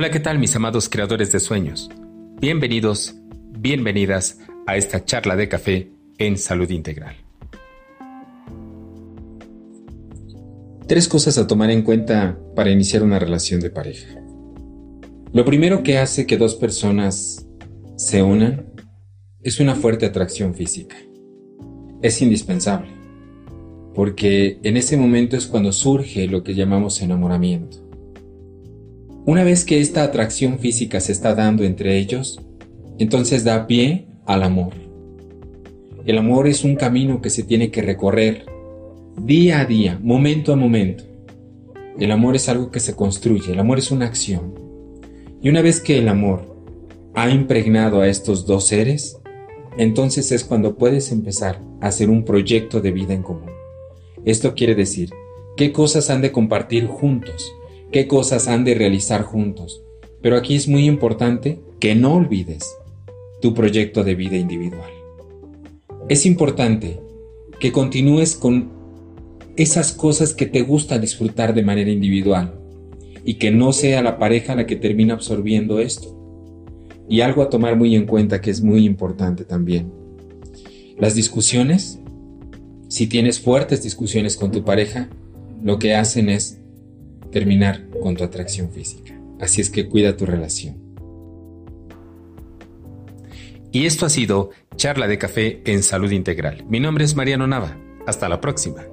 Hola, ¿qué tal mis amados creadores de sueños? Bienvenidos, bienvenidas a esta charla de café en salud integral. Tres cosas a tomar en cuenta para iniciar una relación de pareja. Lo primero que hace que dos personas se unan es una fuerte atracción física. Es indispensable, porque en ese momento es cuando surge lo que llamamos enamoramiento. Una vez que esta atracción física se está dando entre ellos, entonces da pie al amor. El amor es un camino que se tiene que recorrer día a día, momento a momento. El amor es algo que se construye, el amor es una acción. Y una vez que el amor ha impregnado a estos dos seres, entonces es cuando puedes empezar a hacer un proyecto de vida en común. Esto quiere decir, ¿qué cosas han de compartir juntos? Qué cosas han de realizar juntos. Pero aquí es muy importante que no olvides tu proyecto de vida individual. Es importante que continúes con esas cosas que te gusta disfrutar de manera individual y que no sea la pareja la que termina absorbiendo esto. Y algo a tomar muy en cuenta que es muy importante también. Las discusiones, si tienes fuertes discusiones con tu pareja, lo que hacen es terminar con tu atracción física. Así es que cuida tu relación. Y esto ha sido Charla de Café en Salud Integral. Mi nombre es Mariano Nava. Hasta la próxima.